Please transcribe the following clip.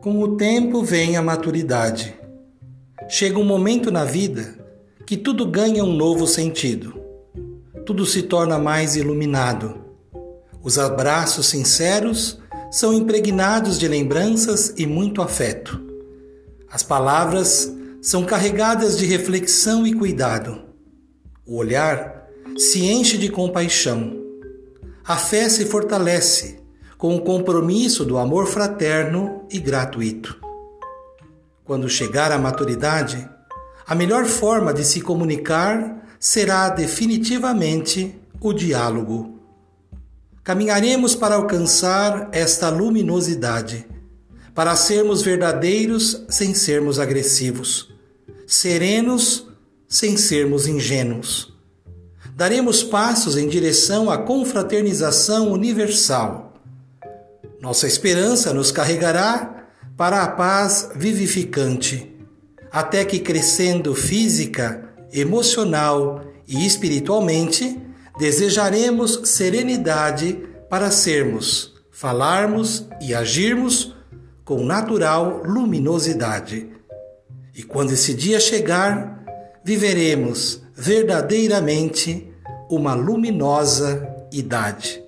Com o tempo vem a maturidade. Chega um momento na vida que tudo ganha um novo sentido. Tudo se torna mais iluminado. Os abraços sinceros são impregnados de lembranças e muito afeto. As palavras são carregadas de reflexão e cuidado. O olhar se enche de compaixão. A fé se fortalece com o compromisso do amor fraterno e gratuito. Quando chegar à maturidade, a melhor forma de se comunicar será definitivamente o diálogo. Caminharemos para alcançar esta luminosidade, para sermos verdadeiros sem sermos agressivos, serenos sem sermos ingênuos. Daremos passos em direção à confraternização universal nossa esperança nos carregará para a paz vivificante, até que crescendo física, emocional e espiritualmente, desejaremos serenidade para sermos, falarmos e agirmos com natural luminosidade. E quando esse dia chegar, viveremos verdadeiramente uma luminosa idade